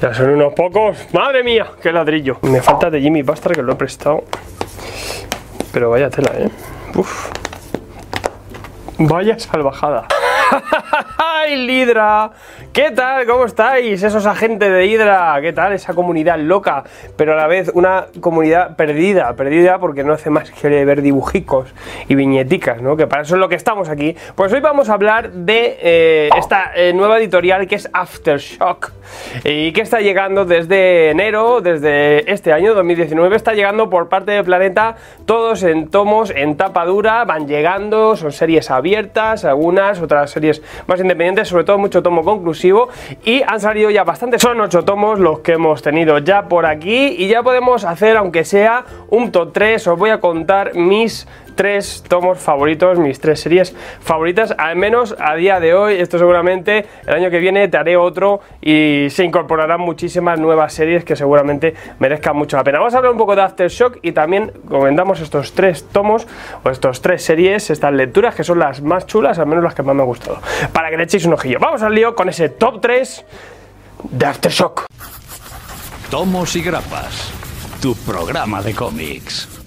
Ya son unos pocos. ¡Madre mía! ¡Qué ladrillo! Me falta de Jimmy Bastard que lo he prestado. Pero vaya tela, ¿eh? Uf. Vaya salvajada. ¡Ay, Lidra! ¿Qué tal? ¿Cómo estáis? Esos agentes de Hydra, ¿qué tal? Esa comunidad loca, pero a la vez una comunidad perdida, perdida porque no hace más que ver dibujicos y viñeticas, ¿no? Que para eso es lo que estamos aquí. Pues hoy vamos a hablar de eh, esta eh, nueva editorial que es Aftershock y que está llegando desde enero, desde este año 2019, está llegando por parte de Planeta, todos en tomos, en tapa dura, van llegando, son series abiertas, algunas, otras series más independientes, sobre todo mucho tomo conclusivo y han salido ya bastantes, son ocho tomos los que hemos tenido ya por aquí y ya podemos hacer, aunque sea un top 3, os voy a contar mis tres tomos favoritos, mis tres series favoritas, al menos a día de hoy. Esto seguramente el año que viene te haré otro y se incorporarán muchísimas nuevas series que seguramente merezcan mucho la pena. Vamos a hablar un poco de Aftershock y también comentamos estos tres tomos o estos tres series, estas lecturas que son las más chulas, al menos las que más me han gustado. Para que le echéis un ojillo. Vamos al lío con ese top 3 de Aftershock. Tomos y grapas. Tu programa de cómics.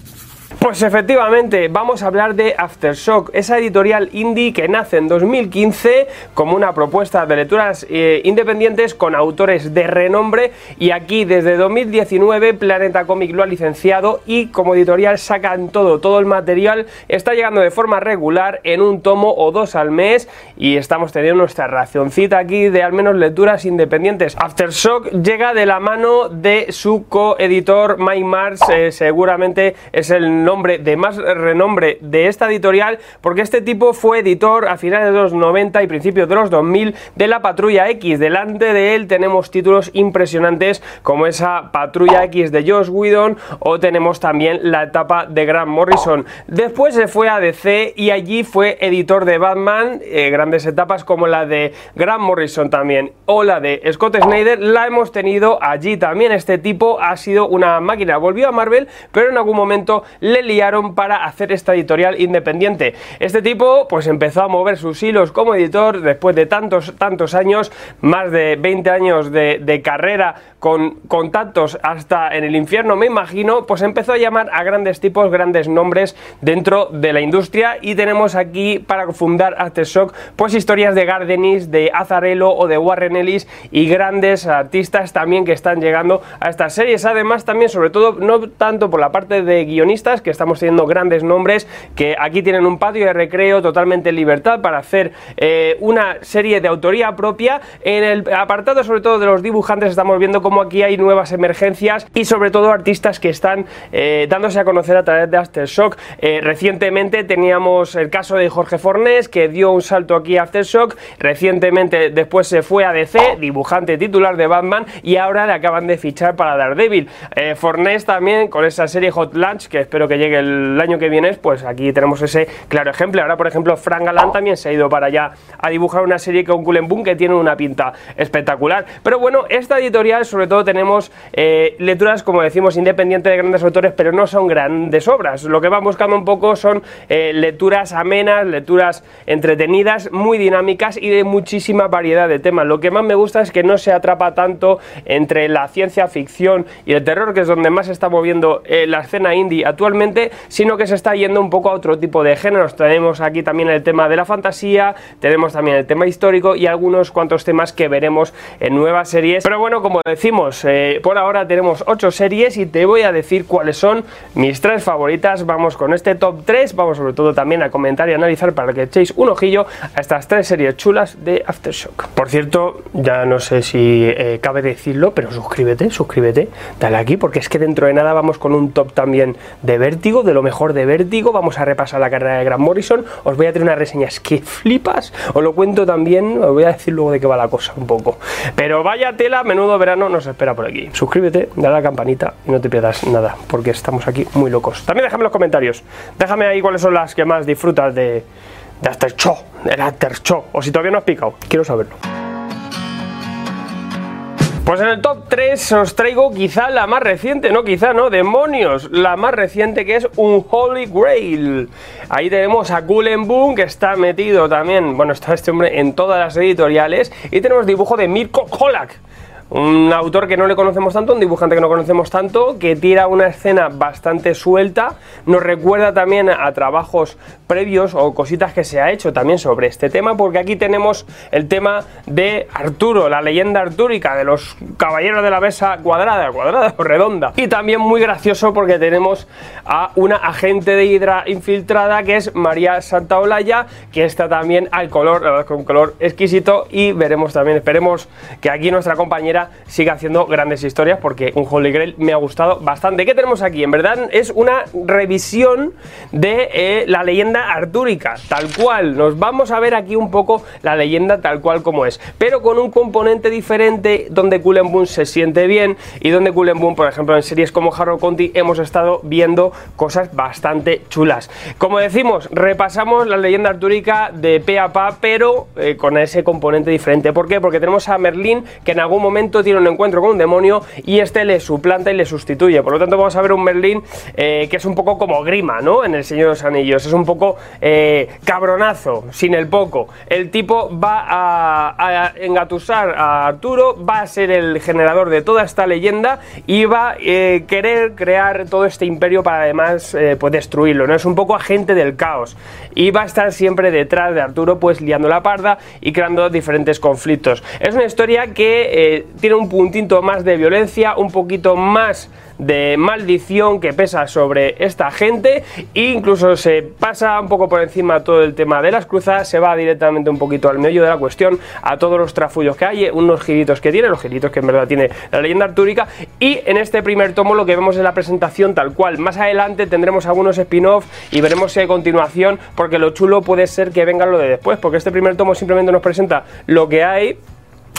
Pues efectivamente, vamos a hablar de Aftershock, esa editorial indie que nace en 2015 como una propuesta de lecturas eh, independientes con autores de renombre y aquí desde 2019 Planeta Comic lo ha licenciado y como editorial sacan todo, todo el material está llegando de forma regular en un tomo o dos al mes y estamos teniendo nuestra racioncita aquí de al menos lecturas independientes. Aftershock llega de la mano de su coeditor Mike Mars, eh, seguramente es el nombre de más renombre de esta editorial, porque este tipo fue editor a finales de los 90 y principios de los 2000 de la Patrulla X. Delante de él tenemos títulos impresionantes como esa Patrulla X de Josh Whedon o tenemos también la etapa de Grant Morrison. Después se fue a DC y allí fue editor de Batman, eh, grandes etapas como la de Grant Morrison también o la de Scott Snyder, la hemos tenido allí también. Este tipo ha sido una máquina. Volvió a Marvel, pero en algún momento le liaron para hacer esta editorial independiente. Este tipo pues empezó a mover sus hilos como editor después de tantos, tantos años, más de 20 años de, carrera con contactos hasta en el infierno me imagino, pues empezó a llamar a grandes tipos, grandes nombres dentro de la industria y tenemos aquí para fundar Aftershock pues historias de Gardenis, de Azarello o de Warren Ellis y grandes artistas también que están llegando a estas series. Además también sobre todo no tanto por la parte de guionistas que estamos teniendo grandes nombres que aquí tienen un patio de recreo totalmente en libertad para hacer eh, una serie de autoría propia. En el apartado sobre todo de los dibujantes estamos viendo como aquí hay nuevas emergencias y sobre todo artistas que están eh, dándose a conocer a través de Aftershock. Eh, recientemente teníamos el caso de Jorge Fornés que dio un salto aquí a Aftershock. Recientemente después se fue a DC, dibujante titular de Batman y ahora le acaban de fichar para Daredevil. Fornés también con esa serie Hot Lunch que espero que llegue el año que viene, pues aquí tenemos ese claro ejemplo. Ahora, por ejemplo, Frank Galán también se ha ido para allá a dibujar una serie con Cullen que tiene una pinta espectacular. Pero bueno, esta editorial, sobre todo, tenemos eh, lecturas, como decimos, independientes de grandes autores, pero no son grandes obras. Lo que van buscando un poco son eh, lecturas amenas, lecturas entretenidas, muy dinámicas y de muchísima variedad de temas. Lo que más me gusta es que no se atrapa tanto entre la ciencia ficción y el terror, que es donde más se está moviendo eh, la escena indie actualmente, sino que se está yendo un poco a otro tipo de géneros. Tenemos aquí también el tema de la fantasía, tenemos también el tema histórico y algunos cuantos temas que veremos en nuevas series. Pero bueno, como decimos, eh, por ahora tenemos 8 series y te voy a decir cuáles son mis tres favoritas. Vamos con este top 3, vamos sobre todo también a comentar y analizar para que echéis un ojillo a estas tres series chulas de Aftershock. Por cierto, ya no sé si eh, cabe decirlo, pero suscríbete, suscríbete, dale aquí, porque es que dentro de nada vamos con un top también de ver De lo mejor de Vértigo. Vamos a repasar la carrera de Grant Morrison. Os voy a tener unas reseñas que flipas. Os lo cuento también, os voy a decir luego de qué va la cosa un poco. Pero vaya tela, menudo verano nos espera por aquí. Suscríbete, dale a la campanita y no te pierdas nada, porque estamos aquí muy locos. También déjame en los comentarios. Déjame ahí cuáles son las que más disfrutas de, de After Show, del After Show. O si todavía no has picado, quiero saberlo. Pues en el top 3 os traigo quizá la más reciente, no quizá, no, demonios, la más reciente que es un Holy Grail. Ahí tenemos a Cullen Boom que está metido también, bueno, está este hombre en todas las editoriales y tenemos dibujo de Mirko Kolak un autor que no le conocemos tanto, un dibujante que no conocemos tanto, que tira una escena bastante suelta, nos recuerda también a trabajos previos o cositas que se ha hecho también sobre este tema, porque aquí tenemos el tema de Arturo, la leyenda artúrica de los caballeros de la mesa cuadrada, cuadrada o redonda. Y también muy gracioso porque tenemos a una agente de Hidra infiltrada que es María Santaolalla, que está también al color, con color exquisito y veremos también, esperemos que aquí nuestra compañera sigue haciendo grandes historias porque un Holy Grail me ha gustado bastante. ¿Qué tenemos aquí? En verdad es una revisión de eh, la leyenda artúrica, tal cual. Nos vamos a ver aquí un poco la leyenda tal cual como es, pero con un componente diferente donde Cullen Boom se siente bien y donde Cullen Boom, por ejemplo, en series como Harrow Conti hemos estado viendo cosas bastante chulas. Como decimos, repasamos la leyenda artúrica de pe a pa, pero eh, con ese componente diferente. ¿Por qué? Porque tenemos a Merlín que en algún momento tiene un encuentro con un demonio y este le suplanta y le sustituye. Por lo tanto, vamos a ver un Merlín eh, que es un poco como Grima, ¿no? En el Señor de los Anillos. Es un poco eh, cabronazo, sin el poco. El tipo va a, engatusar a Arturo, va a ser el generador de toda esta leyenda y va a eh, querer crear todo este imperio para además pues destruirlo, ¿no? Es un poco agente del caos y va a estar siempre detrás de Arturo, pues liando la parda y creando diferentes conflictos. Es una historia que tiene un puntito más de violencia, un poquito más de maldición que pesa sobre esta gente e incluso se pasa un poco por encima todo el tema de las cruzadas, se va directamente un poquito al meollo de la cuestión, a todos los trafullos que hay, unos giritos que tiene, los giritos que en verdad tiene la leyenda artúrica y en este primer tomo lo que vemos es la presentación tal cual. Más adelante tendremos algunos spin-off y veremos si hay continuación porque lo chulo puede ser que venga lo de después, porque este primer tomo simplemente nos presenta lo que hay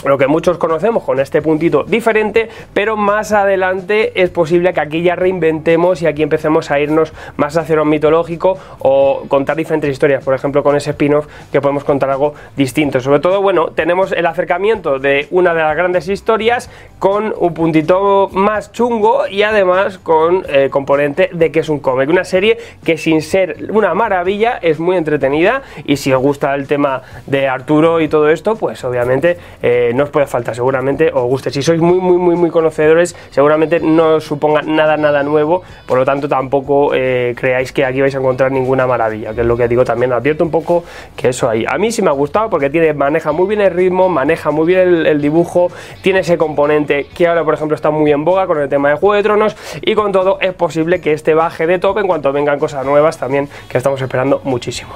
lo que muchos conocemos con este puntito diferente, pero más adelante es posible que aquí ya reinventemos y aquí empecemos a irnos más hacia lo mitológico o contar diferentes historias, por ejemplo con ese spin-off que podemos contar algo distinto. Sobre todo, bueno, tenemos el acercamiento de una de las grandes historias con un puntito más chungo y además con el componente de que es un cómic, una serie que sin ser una maravilla es muy entretenida y si os gusta el tema de Arturo y todo esto, pues obviamente... Eh, no os puede faltar, seguramente os guste. Si sois muy, muy, muy, muy conocedores, seguramente no os suponga nada, nada nuevo, por lo tanto tampoco eh, creáis que aquí vais a encontrar ninguna maravilla, que es lo que digo también, advierto un poco que eso ahí. A mí sí me ha gustado porque tiene, maneja muy bien el ritmo, maneja muy bien el, dibujo, tiene ese componente que ahora, por ejemplo, está muy en boga con el tema de Juego de Tronos y con todo es posible que este baje de top en cuanto vengan cosas nuevas también que estamos esperando muchísimo.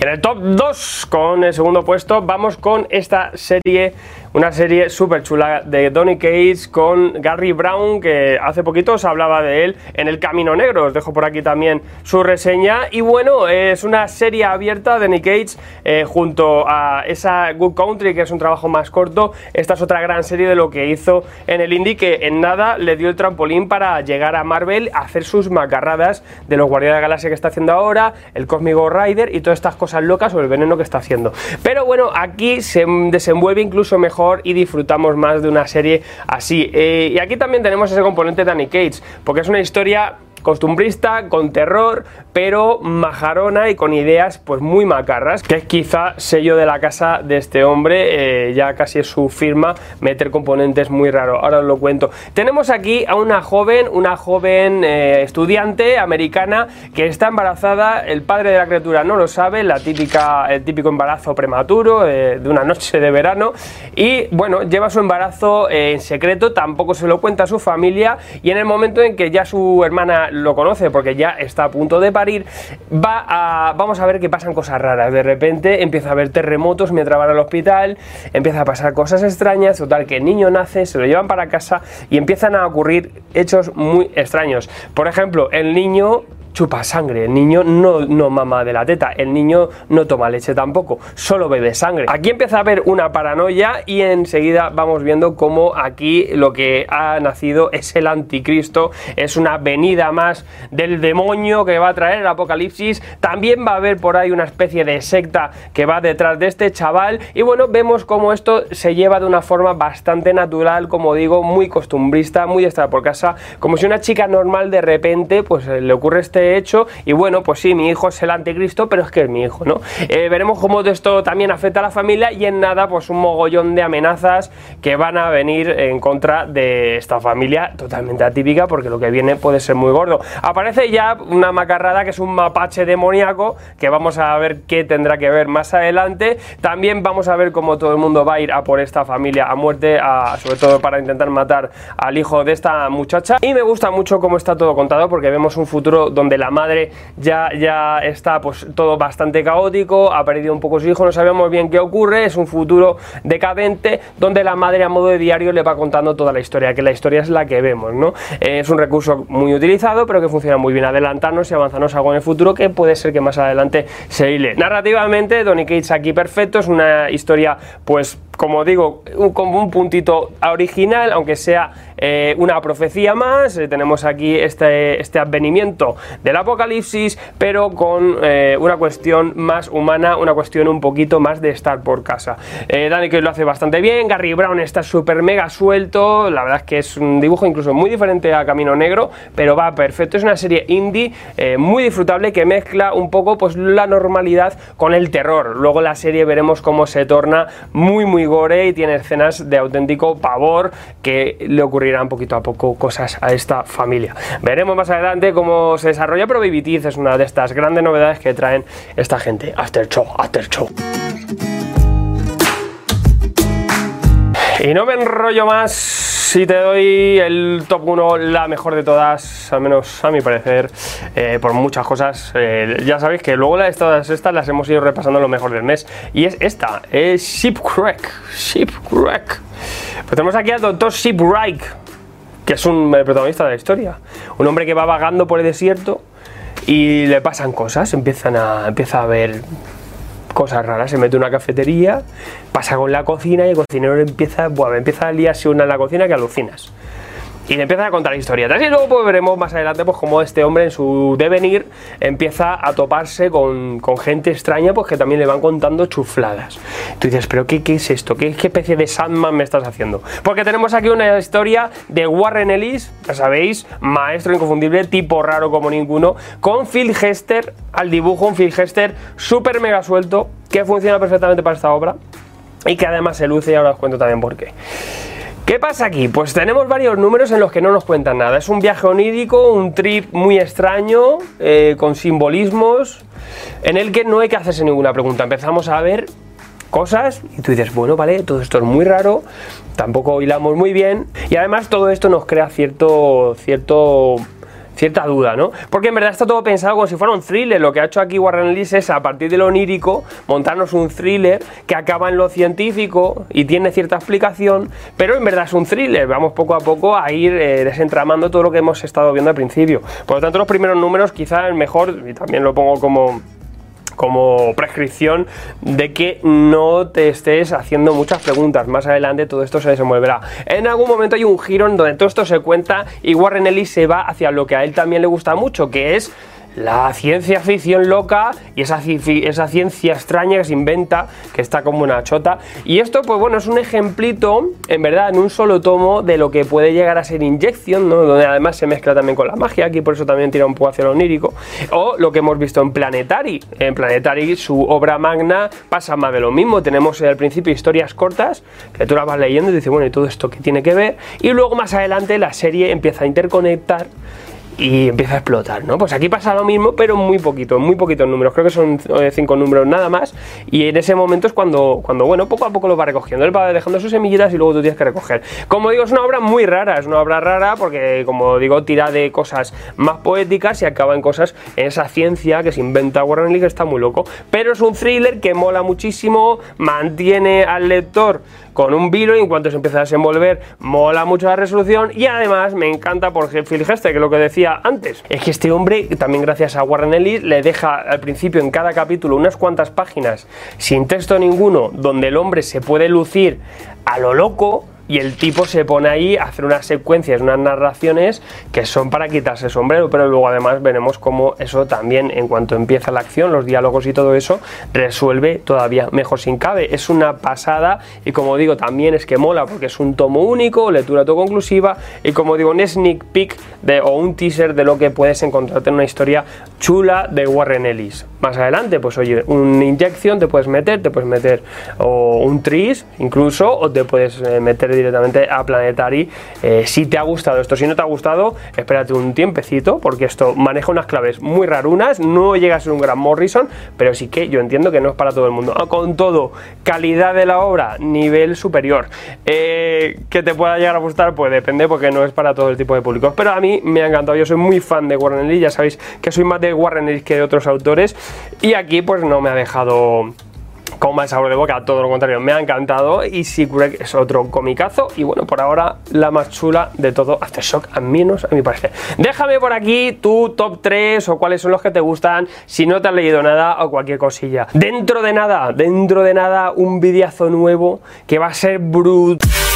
En el top 2, con el segundo puesto, vamos con esta serie una serie súper chula de Donny Cates con Gary Brown, que hace poquito os hablaba de él en El Camino Negro. Os dejo por aquí también su reseña. Y bueno, es una serie abierta de Nick Cates eh, junto a esa Good Country, que es un trabajo más corto. Esta es otra gran serie de lo que hizo en el Indie, que en nada le dio el trampolín para llegar a Marvel a hacer sus macarradas de los Guardianes de la Galaxia que está haciendo ahora, el Cosmic Rider y todas estas cosas locas o el veneno que está haciendo. Pero bueno, aquí se desenvuelve incluso mejor y disfrutamos más de una serie así. Eh, y aquí también tenemos ese componente de Danny Cage, porque es una historia costumbrista, con terror, pero majarona y con ideas pues muy macarras, que es quizá sello de la casa de este hombre, eh, ya casi es su firma, meter componentes muy raros, ahora os lo cuento. Tenemos aquí a una joven, una joven eh, estudiante americana que está embarazada, el padre de la criatura no lo sabe, la típica, el típico embarazo prematuro eh, de una noche de verano, y bueno, lleva su embarazo en secreto, tampoco se lo cuenta a su familia, y en el momento en que ya su hermana lo conoce porque ya está a punto de parir, va vamos a ver que pasan cosas raras. De repente empieza a haber terremotos mientras van al hospital, empieza a pasar cosas extrañas, total que el niño nace, se lo llevan para casa y empiezan a ocurrir hechos muy extraños. Por ejemplo, el niño chupa sangre. El niño no, no mama de la teta, el niño no toma leche tampoco, solo bebe sangre. Aquí empieza a haber una paranoia y enseguida vamos viendo cómo aquí lo que ha nacido es el anticristo, es una venida más del demonio que va a traer el apocalipsis. También va a haber por ahí una especie de secta que va detrás de este chaval y bueno, vemos cómo esto se lleva de una forma bastante natural, como digo, muy costumbrista, muy estar por casa, como si una chica normal de repente pues le ocurre este hecho y bueno, pues sí, mi hijo es el anticristo, pero es que es mi hijo, ¿no? Eh, veremos cómo esto también afecta a la familia y en nada, pues un mogollón de amenazas que van a venir en contra de esta familia totalmente atípica porque lo que viene puede ser muy gordo. Aparece ya una macarrada que es un mapache demoníaco que vamos a ver qué tendrá que ver más adelante. También vamos a ver cómo todo el mundo va a ir a por esta familia a muerte, sobre todo para intentar matar al hijo de esta muchacha. Y me gusta mucho cómo está todo contado porque vemos un futuro donde la madre ya, ya está pues todo bastante caótico, ha perdido un poco su hijo, no sabemos bien qué ocurre, es un futuro decadente donde la madre a modo de diario le va contando toda la historia, que la historia es la que vemos, ¿no? Eh, es un recurso muy utilizado, pero que funciona muy bien, adelantarnos y avanzarnos algo en el futuro que puede ser que más adelante se hile. Narrativamente, Donny Cates aquí perfecto, es una historia pues como digo, un, como un puntito original, aunque sea eh, una profecía más. Eh, tenemos aquí este, este advenimiento del apocalipsis, pero con eh, una cuestión más humana, una cuestión un poquito más de estar por casa. Dani que lo hace bastante bien, Gary Brown está súper mega suelto, la verdad es que es un dibujo incluso muy diferente a Camino Negro, pero va perfecto. Es una serie indie muy disfrutable que mezcla un poco pues la normalidad con el terror. Luego la serie veremos cómo se torna muy muy gore y tiene escenas de auténtico pavor que le ocurrirán poquito a poco cosas a esta familia. Veremos más adelante cómo se desarrolla, pero Teeth es una de estas grandes novedades que traen esta gente. After Show, After Show. Y no me enrollo más si te doy el top 1, la mejor de todas, al menos a mi parecer, eh, por muchas cosas. Eh, ya sabéis que luego las, todas estas las hemos ido repasando lo mejor del mes. Y es esta, es Shipwreck. Shipwreck. Pues tenemos aquí al doctor Shipwreck, que es un protagonista de la historia. Un hombre que va vagando por el desierto y le pasan cosas, empiezan a, empieza a ver cosas raras, se mete en una cafetería, pasa con la cocina y el cocinero empieza, bueno, empieza a liarse una en la cocina que alucinas. Y le empieza a contar historias. Y luego pues, veremos más adelante pues cómo este hombre en su devenir empieza a toparse con, gente extraña pues que también le van contando chufladas. Tú dices, pero ¿qué, qué es esto? ¿Qué, ¿Qué, especie de Sandman me estás haciendo? Porque tenemos aquí una historia de Warren Ellis, ya sabéis, maestro inconfundible, tipo raro como ninguno, con Phil Hester al dibujo, un Phil Hester súper mega suelto, que funciona perfectamente para esta obra y que además se luce y ahora os cuento también por qué. ¿Qué pasa aquí? Pues tenemos varios números en los que no nos cuentan nada. Es un viaje onírico, un trip muy extraño, eh, con simbolismos, en el que no hay que hacerse ninguna pregunta. Empezamos a ver cosas y tú dices, bueno, vale, todo esto es muy raro, tampoco hilamos muy bien y además todo esto nos crea cierto, cierto cierta duda, ¿no? Porque en verdad está todo pensado como si fuera un thriller. Lo que ha hecho aquí Warren Ellis es, a partir de lo onírico, montarnos un thriller que acaba en lo científico y tiene cierta explicación, pero en verdad es un thriller. Vamos poco a poco a ir eh, desentramando todo lo que hemos estado viendo al principio. Por lo tanto, los primeros números quizá el mejor, y también lo pongo como como prescripción de que no te estés haciendo muchas preguntas. Más adelante todo esto se desenvolverá. En algún momento hay un giro en donde todo esto se cuenta y Warren Ellis se va hacia lo que a él también le gusta mucho, que es la ciencia ficción loca y esa, esa ciencia extraña que se inventa, que está como una chota. Y esto, pues bueno, es un ejemplito, en verdad, en un solo tomo de lo que puede llegar a ser inyección, ¿no? Donde además se mezcla también con la magia, aquí por eso también tira un poco hacia lo onírico. O lo que hemos visto en Planetary. En Planetary, su obra magna pasa más de lo mismo. Tenemos al principio historias cortas, que tú las vas leyendo y dices, bueno, ¿y todo esto qué tiene que ver? Y luego más adelante la serie empieza a interconectar y empieza a explotar, ¿no? Pues aquí pasa lo mismo, pero muy poquito, muy poquitos números, creo que son eh, cinco números nada más, y en ese momento es cuando, cuando, bueno, poco a poco lo va recogiendo, él va dejando sus semillitas y luego tú tienes que recoger. Como digo, es una obra muy rara, es una obra rara porque, como digo, tira de cosas más poéticas y acaba en cosas, en esa ciencia que se inventa Warren Ellis, que está muy loco, pero es un thriller que mola muchísimo, mantiene al lector con un vilo y en cuanto se empieza a desenvolver mola mucho la resolución y además me encanta por Phil Hester, que es lo que decía antes, es que este hombre, también gracias a Warren Ellis, le deja al principio en cada capítulo unas cuantas páginas sin texto ninguno donde el hombre se puede lucir a lo loco y el tipo se pone ahí a hacer unas secuencias, unas narraciones que son para quitarse el sombrero, pero luego además veremos cómo eso también en cuanto empieza la acción, los diálogos y todo eso, resuelve todavía mejor sin cabe. Es una pasada y como digo, también es que mola porque es un tomo único, lectura autoconclusiva y como digo, un sneak peek de, o un teaser de lo que puedes encontrarte en una historia chula de Warren Ellis. Más adelante, pues oye, una inyección te puedes meter, te puedes meter o un tris incluso, o te puedes eh, meter directamente a Planetary. Eh, si te ha gustado esto, si no te ha gustado, espérate un tiempecito, porque esto maneja unas claves muy rarunas, no llega a ser un gran Morrison, pero sí que yo entiendo que no es para todo el mundo. Ah, con todo, calidad de la obra, nivel superior. Eh, que te pueda llegar a gustar, pues depende, porque no es para todo el tipo de públicos. Pero a mí me ha encantado, yo soy muy fan de Warren Ellis, ya sabéis que soy más de Warren Ellis que de otros autores, y aquí pues no me ha dejado con mal sabor de boca, todo lo contrario, me ha encantado y Secret es otro comicazo y bueno, por ahora la más chula de todo Aftershock, al menos a mi parecer. Déjame por aquí tu top 3 o cuáles son los que te gustan, si no te has leído nada o cualquier cosilla. Dentro de nada, dentro de nada, un videazo nuevo que va a ser brutal